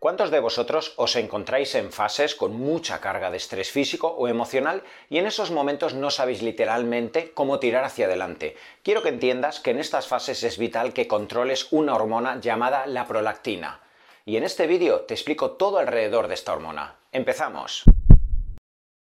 ¿Cuántos de vosotros os encontráis en fases con mucha carga de estrés físico o emocional y en esos momentos no sabéis literalmente cómo tirar hacia adelante? Quiero que entiendas que en estas fases es vital que controles una hormona llamada la prolactina. Y en este vídeo te explico todo alrededor de esta hormona. ¡Empezamos!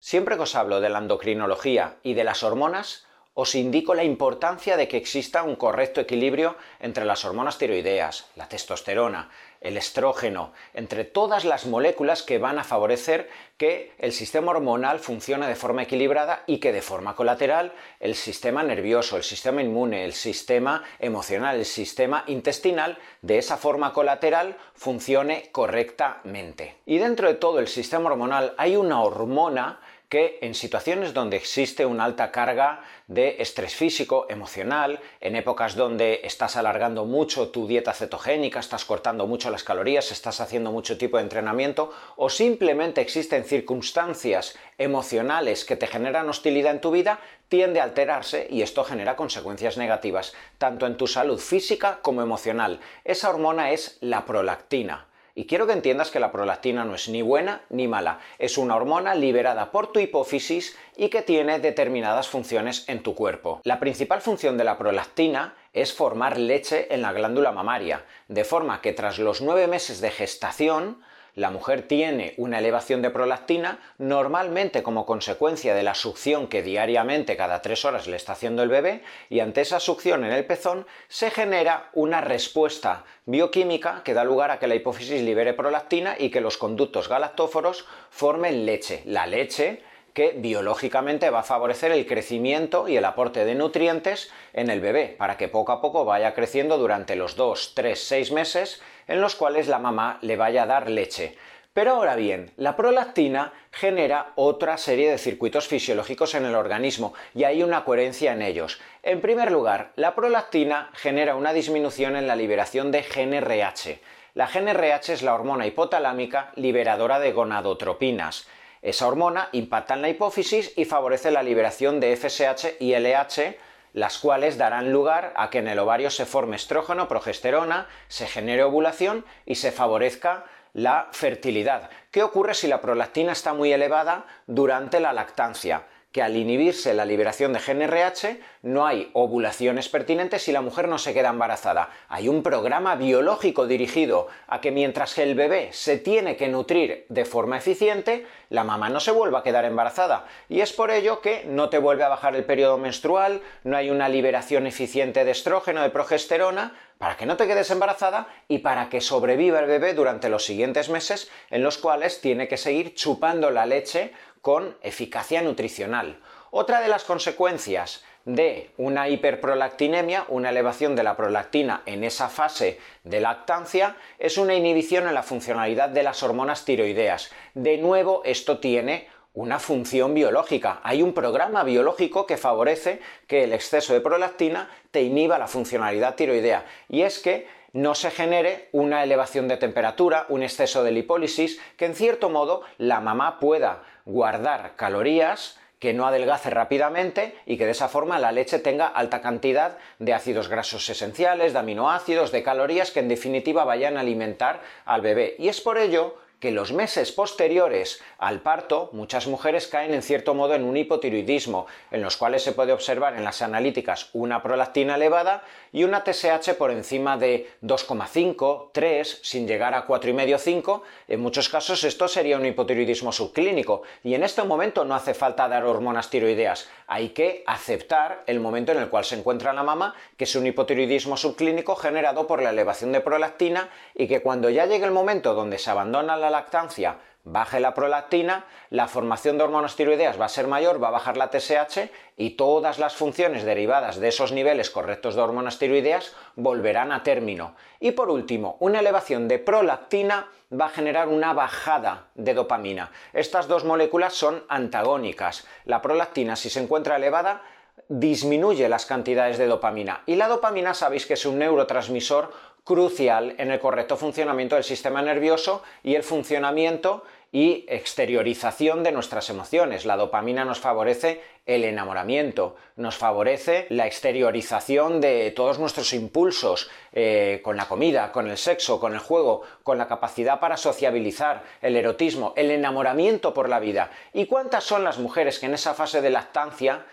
Siempre que os hablo de la endocrinología y de las hormonas, os indico la importancia de que exista un correcto equilibrio entre las hormonas tiroideas, la testosterona, el estrógeno, entre todas las moléculas que van a favorecer que el sistema hormonal funcione de forma equilibrada y que de forma colateral el sistema nervioso, el sistema inmune, el sistema emocional, el sistema intestinal, de esa forma colateral funcione correctamente. Y dentro de todo el sistema hormonal hay una hormona que en situaciones donde existe una alta carga de estrés físico, emocional, en épocas donde estás alargando mucho tu dieta cetogénica, estás cortando mucho las calorías, estás haciendo mucho tipo de entrenamiento o simplemente existen circunstancias emocionales que te generan hostilidad en tu vida, tiende a alterarse y esto genera consecuencias negativas, tanto en tu salud física como emocional. Esa hormona es la prolactina. Y quiero que entiendas que la prolactina no es ni buena ni mala, es una hormona liberada por tu hipófisis y que tiene determinadas funciones en tu cuerpo. La principal función de la prolactina es formar leche en la glándula mamaria, de forma que tras los nueve meses de gestación, la mujer tiene una elevación de prolactina, normalmente como consecuencia de la succión que diariamente cada tres horas le está haciendo el bebé, y ante esa succión en el pezón se genera una respuesta bioquímica que da lugar a que la hipófisis libere prolactina y que los conductos galactóforos formen leche. La leche que biológicamente va a favorecer el crecimiento y el aporte de nutrientes en el bebé, para que poco a poco vaya creciendo durante los 2, 3, 6 meses en los cuales la mamá le vaya a dar leche. Pero ahora bien, la prolactina genera otra serie de circuitos fisiológicos en el organismo y hay una coherencia en ellos. En primer lugar, la prolactina genera una disminución en la liberación de GNRH. La GNRH es la hormona hipotalámica liberadora de gonadotropinas. Esa hormona impacta en la hipófisis y favorece la liberación de FSH y LH, las cuales darán lugar a que en el ovario se forme estrógeno, progesterona, se genere ovulación y se favorezca la fertilidad. ¿Qué ocurre si la prolactina está muy elevada durante la lactancia? Que al inhibirse la liberación de GNRH no hay ovulaciones pertinentes y la mujer no se queda embarazada. Hay un programa biológico dirigido a que mientras el bebé se tiene que nutrir de forma eficiente, la mamá no se vuelva a quedar embarazada. Y es por ello que no te vuelve a bajar el periodo menstrual, no hay una liberación eficiente de estrógeno, de progesterona, para que no te quedes embarazada y para que sobreviva el bebé durante los siguientes meses en los cuales tiene que seguir chupando la leche con eficacia nutricional. Otra de las consecuencias de una hiperprolactinemia, una elevación de la prolactina en esa fase de lactancia, es una inhibición en la funcionalidad de las hormonas tiroideas. De nuevo, esto tiene una función biológica. Hay un programa biológico que favorece que el exceso de prolactina te inhiba la funcionalidad tiroidea. Y es que no se genere una elevación de temperatura, un exceso de lipólisis, que en cierto modo la mamá pueda guardar calorías que no adelgace rápidamente y que de esa forma la leche tenga alta cantidad de ácidos grasos esenciales, de aminoácidos, de calorías que en definitiva vayan a alimentar al bebé. Y es por ello que los meses posteriores al parto muchas mujeres caen en cierto modo en un hipotiroidismo, en los cuales se puede observar en las analíticas una prolactina elevada y una TSH por encima de 2,5, 3, sin llegar a 4,5, 5. En muchos casos esto sería un hipotiroidismo subclínico y en este momento no hace falta dar hormonas tiroideas, hay que aceptar el momento en el cual se encuentra la mamá, que es un hipotiroidismo subclínico generado por la elevación de prolactina y que cuando ya llegue el momento donde se abandona la lactancia, baje la prolactina, la formación de hormonas tiroideas va a ser mayor, va a bajar la TSH y todas las funciones derivadas de esos niveles correctos de hormonas tiroideas volverán a término. Y por último, una elevación de prolactina va a generar una bajada de dopamina. Estas dos moléculas son antagónicas. La prolactina, si se encuentra elevada, disminuye las cantidades de dopamina. Y la dopamina sabéis que es un neurotransmisor crucial en el correcto funcionamiento del sistema nervioso y el funcionamiento y exteriorización de nuestras emociones. La dopamina nos favorece el enamoramiento, nos favorece la exteriorización de todos nuestros impulsos eh, con la comida, con el sexo, con el juego, con la capacidad para sociabilizar, el erotismo, el enamoramiento por la vida. ¿Y cuántas son las mujeres que en esa fase de lactancia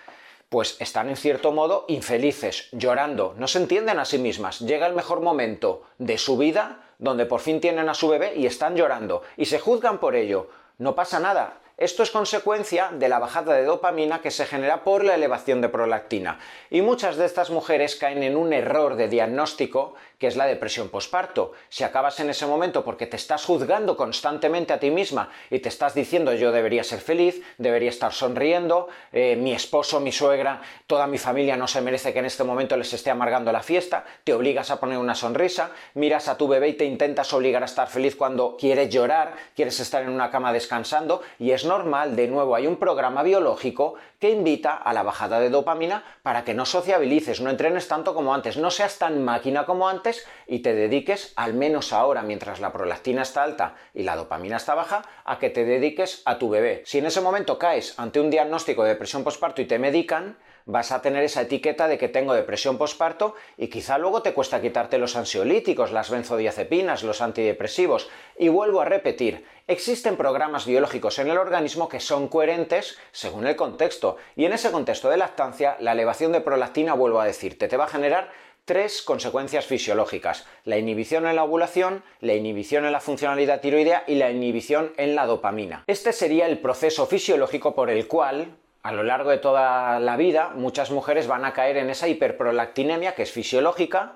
pues están en cierto modo infelices, llorando, no se entienden a sí mismas. Llega el mejor momento de su vida donde por fin tienen a su bebé y están llorando y se juzgan por ello. No pasa nada, esto es consecuencia de la bajada de dopamina que se genera por la elevación de prolactina. Y muchas de estas mujeres caen en un error de diagnóstico que es la depresión posparto. Si acabas en ese momento porque te estás juzgando constantemente a ti misma y te estás diciendo yo debería ser feliz, debería estar sonriendo, eh, mi esposo, mi suegra, toda mi familia no se merece que en este momento les esté amargando la fiesta, te obligas a poner una sonrisa, miras a tu bebé y te intentas obligar a estar feliz cuando quieres llorar, quieres estar en una cama descansando y es normal, de nuevo hay un programa biológico que invita a la bajada de dopamina para que no sociabilices, no entrenes tanto como antes, no seas tan máquina como antes y te dediques, al menos ahora, mientras la prolactina está alta y la dopamina está baja, a que te dediques a tu bebé. Si en ese momento caes ante un diagnóstico de depresión postparto y te medican, vas a tener esa etiqueta de que tengo depresión posparto y quizá luego te cuesta quitarte los ansiolíticos, las benzodiazepinas, los antidepresivos. Y vuelvo a repetir, existen programas biológicos en el organismo que son coherentes según el contexto. Y en ese contexto de lactancia, la elevación de prolactina, vuelvo a decirte, te va a generar tres consecuencias fisiológicas. La inhibición en la ovulación, la inhibición en la funcionalidad tiroidea y la inhibición en la dopamina. Este sería el proceso fisiológico por el cual a lo largo de toda la vida muchas mujeres van a caer en esa hiperprolactinemia que es fisiológica,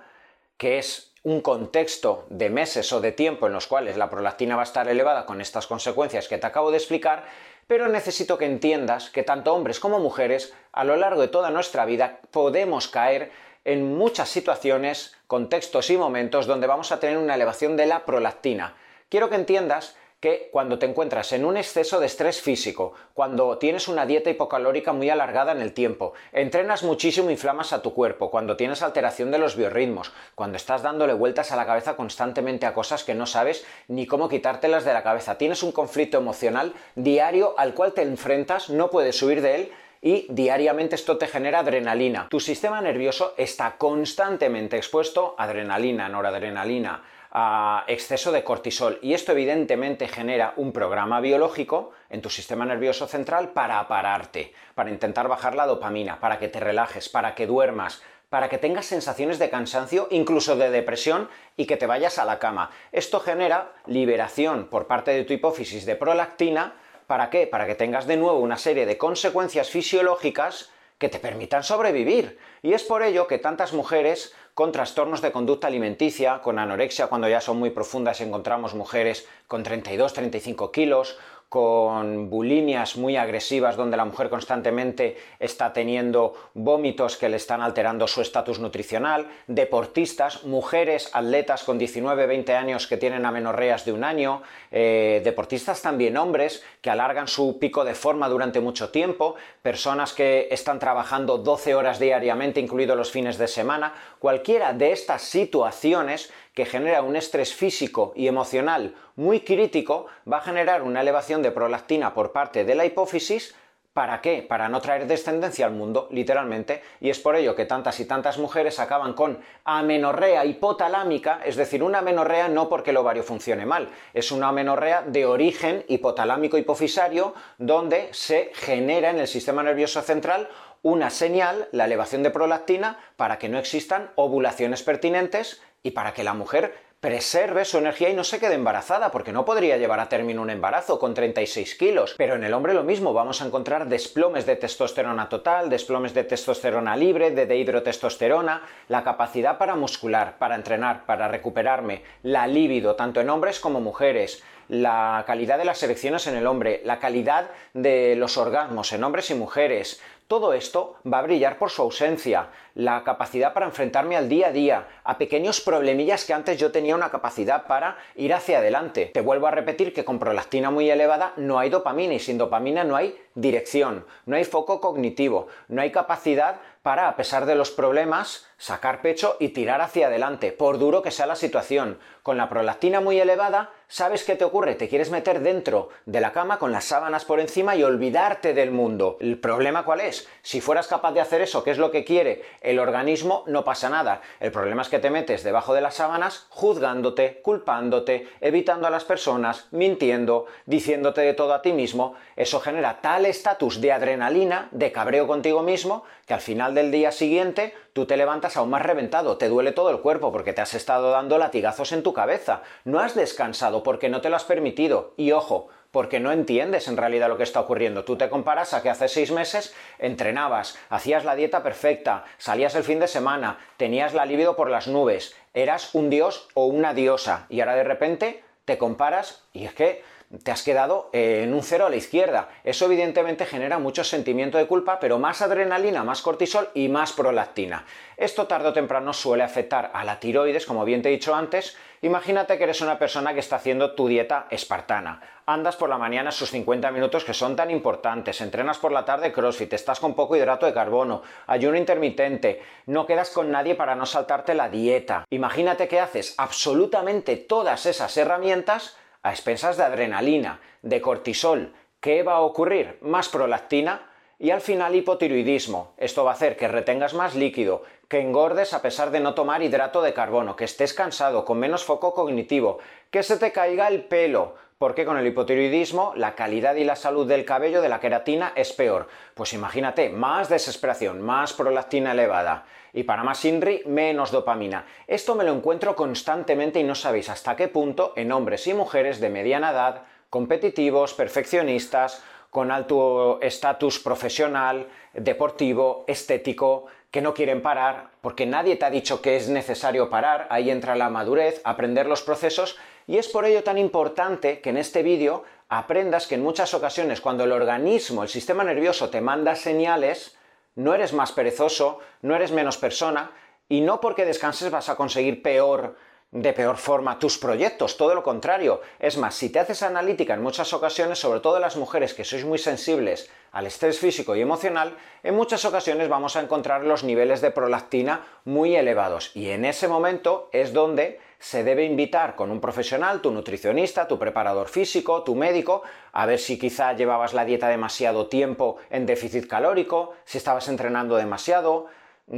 que es un contexto de meses o de tiempo en los cuales la prolactina va a estar elevada con estas consecuencias que te acabo de explicar, pero necesito que entiendas que tanto hombres como mujeres a lo largo de toda nuestra vida podemos caer en muchas situaciones, contextos y momentos donde vamos a tener una elevación de la prolactina. Quiero que entiendas que cuando te encuentras en un exceso de estrés físico, cuando tienes una dieta hipocalórica muy alargada en el tiempo, entrenas muchísimo, inflamas a tu cuerpo, cuando tienes alteración de los biorritmos, cuando estás dándole vueltas a la cabeza constantemente a cosas que no sabes ni cómo quitártelas de la cabeza, tienes un conflicto emocional diario al cual te enfrentas, no puedes huir de él, y diariamente esto te genera adrenalina. Tu sistema nervioso está constantemente expuesto a adrenalina, noradrenalina, exceso de cortisol y esto evidentemente genera un programa biológico en tu sistema nervioso central para pararte, para intentar bajar la dopamina, para que te relajes, para que duermas, para que tengas sensaciones de cansancio, incluso de depresión y que te vayas a la cama. Esto genera liberación por parte de tu hipófisis de prolactina, ¿para qué? Para que tengas de nuevo una serie de consecuencias fisiológicas que te permitan sobrevivir. Y es por ello que tantas mujeres con trastornos de conducta alimenticia, con anorexia cuando ya son muy profundas encontramos mujeres con 32-35 kilos, con bulimias muy agresivas donde la mujer constantemente está teniendo vómitos que le están alterando su estatus nutricional, deportistas, mujeres, atletas con 19-20 años que tienen amenorreas de un año, eh, deportistas también hombres que alargan su pico de forma durante mucho tiempo, personas que están trabajando 12 horas diariamente, incluidos los fines de semana, cualquiera de estas situaciones que genera un estrés físico y emocional muy crítico, va a generar una elevación de prolactina por parte de la hipófisis. ¿Para qué? Para no traer descendencia al mundo, literalmente, y es por ello que tantas y tantas mujeres acaban con amenorrea hipotalámica, es decir, una amenorrea no porque el ovario funcione mal, es una amenorrea de origen hipotalámico hipofisario, donde se genera en el sistema nervioso central una señal, la elevación de prolactina, para que no existan ovulaciones pertinentes y para que la mujer preserve su energía y no se quede embarazada, porque no podría llevar a término un embarazo con 36 kilos. Pero en el hombre lo mismo, vamos a encontrar desplomes de testosterona total, desplomes de testosterona libre, de dehidrotestosterona, la capacidad para muscular, para entrenar, para recuperarme, la libido, tanto en hombres como mujeres, la calidad de las erecciones en el hombre, la calidad de los orgasmos en hombres y mujeres, todo esto va a brillar por su ausencia, la capacidad para enfrentarme al día a día, a pequeños problemillas que antes yo tenía una capacidad para ir hacia adelante. Te vuelvo a repetir que con prolactina muy elevada no hay dopamina y sin dopamina no hay dirección, no hay foco cognitivo, no hay capacidad para, a pesar de los problemas, sacar pecho y tirar hacia adelante, por duro que sea la situación. Con la prolactina muy elevada, ¿sabes qué te ocurre? Te quieres meter dentro de la cama con las sábanas por encima y olvidarte del mundo. ¿El problema cuál es? Si fueras capaz de hacer eso, que es lo que quiere el organismo, no pasa nada. El problema es que te metes debajo de las sábanas juzgándote, culpándote, evitando a las personas, mintiendo, diciéndote de todo a ti mismo. Eso genera tal estatus de adrenalina, de cabreo contigo mismo, que al final del día siguiente tú te levantas aún más reventado, te duele todo el cuerpo porque te has estado dando latigazos en tu cabeza, no has descansado porque no te lo has permitido. Y ojo, porque no entiendes en realidad lo que está ocurriendo. Tú te comparas a que hace seis meses entrenabas, hacías la dieta perfecta, salías el fin de semana, tenías la libido por las nubes, eras un dios o una diosa. Y ahora de repente te comparas y es que te has quedado eh, en un cero a la izquierda. Eso evidentemente genera mucho sentimiento de culpa, pero más adrenalina, más cortisol y más prolactina. Esto tarde o temprano suele afectar a la tiroides, como bien te he dicho antes. Imagínate que eres una persona que está haciendo tu dieta espartana. Andas por la mañana sus 50 minutos que son tan importantes, entrenas por la tarde crossfit, estás con poco hidrato de carbono, ayuno intermitente, no quedas con nadie para no saltarte la dieta. Imagínate que haces absolutamente todas esas herramientas a expensas de adrenalina, de cortisol. ¿Qué va a ocurrir? Más prolactina y al final hipotiroidismo. Esto va a hacer que retengas más líquido, que engordes a pesar de no tomar hidrato de carbono, que estés cansado, con menos foco cognitivo, que se te caiga el pelo, porque con el hipotiroidismo la calidad y la salud del cabello de la queratina es peor. Pues imagínate, más desesperación, más prolactina elevada. Y para más INRI, menos dopamina. Esto me lo encuentro constantemente y no sabéis hasta qué punto en hombres y mujeres de mediana edad, competitivos, perfeccionistas, con alto estatus profesional, deportivo, estético, que no quieren parar, porque nadie te ha dicho que es necesario parar, ahí entra la madurez, aprender los procesos, y es por ello tan importante que en este vídeo aprendas que en muchas ocasiones cuando el organismo, el sistema nervioso te manda señales, no eres más perezoso, no eres menos persona, y no porque descanses vas a conseguir peor de peor forma tus proyectos, todo lo contrario. Es más, si te haces analítica en muchas ocasiones, sobre todo las mujeres que sois muy sensibles al estrés físico y emocional, en muchas ocasiones vamos a encontrar los niveles de prolactina muy elevados. Y en ese momento es donde se debe invitar con un profesional, tu nutricionista, tu preparador físico, tu médico, a ver si quizá llevabas la dieta demasiado tiempo en déficit calórico, si estabas entrenando demasiado,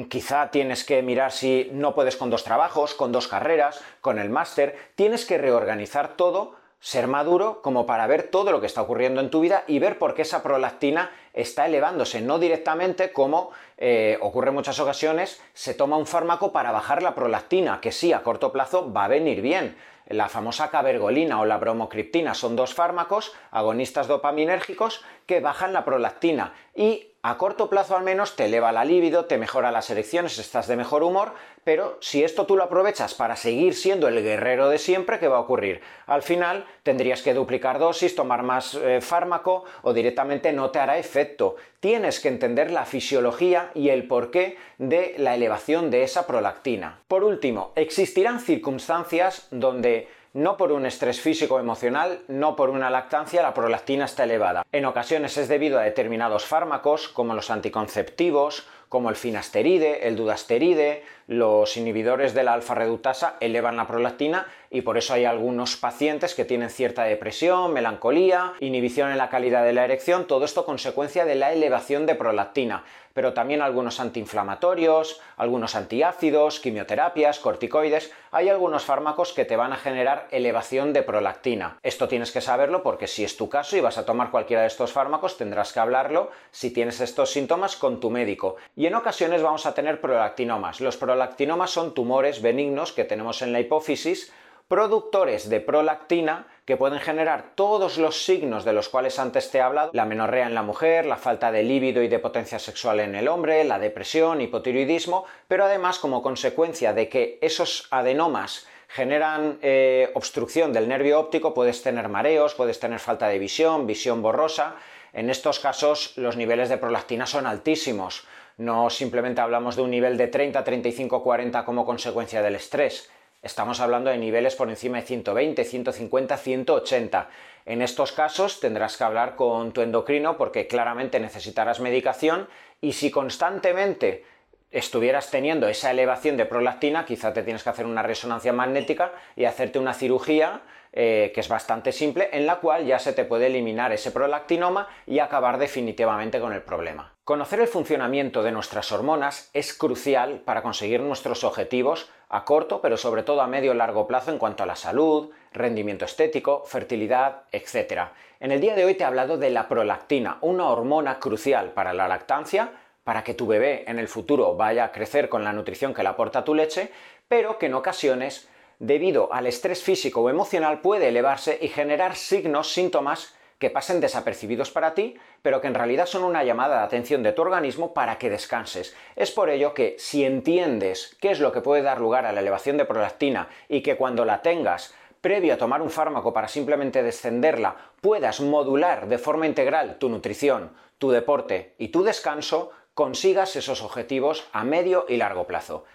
Quizá tienes que mirar si no puedes con dos trabajos, con dos carreras, con el máster. Tienes que reorganizar todo, ser maduro como para ver todo lo que está ocurriendo en tu vida y ver por qué esa prolactina está elevándose, no directamente como eh, ocurre en muchas ocasiones, se toma un fármaco para bajar la prolactina, que sí, a corto plazo va a venir bien. La famosa cabergolina o la bromocriptina son dos fármacos agonistas dopaminérgicos que bajan la prolactina y a corto plazo al menos te eleva la libido, te mejora las erecciones, estás de mejor humor, pero si esto tú lo aprovechas para seguir siendo el guerrero de siempre, ¿qué va a ocurrir? Al final tendrías que duplicar dosis, tomar más eh, fármaco o directamente no te hará efecto. Tienes que entender la fisiología y el porqué de la elevación de esa prolactina. Por último, existirán circunstancias donde no por un estrés físico o emocional, no por una lactancia, la prolactina está elevada. En ocasiones es debido a determinados fármacos, como los anticonceptivos, como el finasteride, el dudasteride, los inhibidores de la alfa-reductasa elevan la prolactina y por eso hay algunos pacientes que tienen cierta depresión, melancolía, inhibición en la calidad de la erección, todo esto consecuencia de la elevación de prolactina, pero también algunos antiinflamatorios, algunos antiácidos, quimioterapias, corticoides, hay algunos fármacos que te van a generar elevación de prolactina. Esto tienes que saberlo porque si es tu caso y vas a tomar cualquiera de estos fármacos, tendrás que hablarlo si tienes estos síntomas con tu médico. Y en ocasiones vamos a tener prolactinomas. Los prolactinomas son tumores benignos que tenemos en la hipófisis, productores de prolactina que pueden generar todos los signos de los cuales antes te he hablado, la menorrea en la mujer, la falta de líbido y de potencia sexual en el hombre, la depresión, hipotiroidismo, pero además como consecuencia de que esos adenomas generan eh, obstrucción del nervio óptico, puedes tener mareos, puedes tener falta de visión, visión borrosa. En estos casos los niveles de prolactina son altísimos. No simplemente hablamos de un nivel de 30, 35, 40 como consecuencia del estrés. Estamos hablando de niveles por encima de 120, 150, 180. En estos casos tendrás que hablar con tu endocrino porque claramente necesitarás medicación y si constantemente estuvieras teniendo esa elevación de prolactina, quizá te tienes que hacer una resonancia magnética y hacerte una cirugía eh, que es bastante simple, en la cual ya se te puede eliminar ese prolactinoma y acabar definitivamente con el problema. Conocer el funcionamiento de nuestras hormonas es crucial para conseguir nuestros objetivos a corto, pero sobre todo a medio y largo plazo en cuanto a la salud, rendimiento estético, fertilidad, etc. En el día de hoy te he hablado de la prolactina, una hormona crucial para la lactancia, para que tu bebé en el futuro vaya a crecer con la nutrición que le aporta tu leche, pero que en ocasiones, debido al estrés físico o emocional, puede elevarse y generar signos, síntomas que pasen desapercibidos para ti, pero que en realidad son una llamada de atención de tu organismo para que descanses. Es por ello que si entiendes qué es lo que puede dar lugar a la elevación de prolactina y que cuando la tengas previo a tomar un fármaco para simplemente descenderla, puedas modular de forma integral tu nutrición, tu deporte y tu descanso, consigas esos objetivos a medio y largo plazo.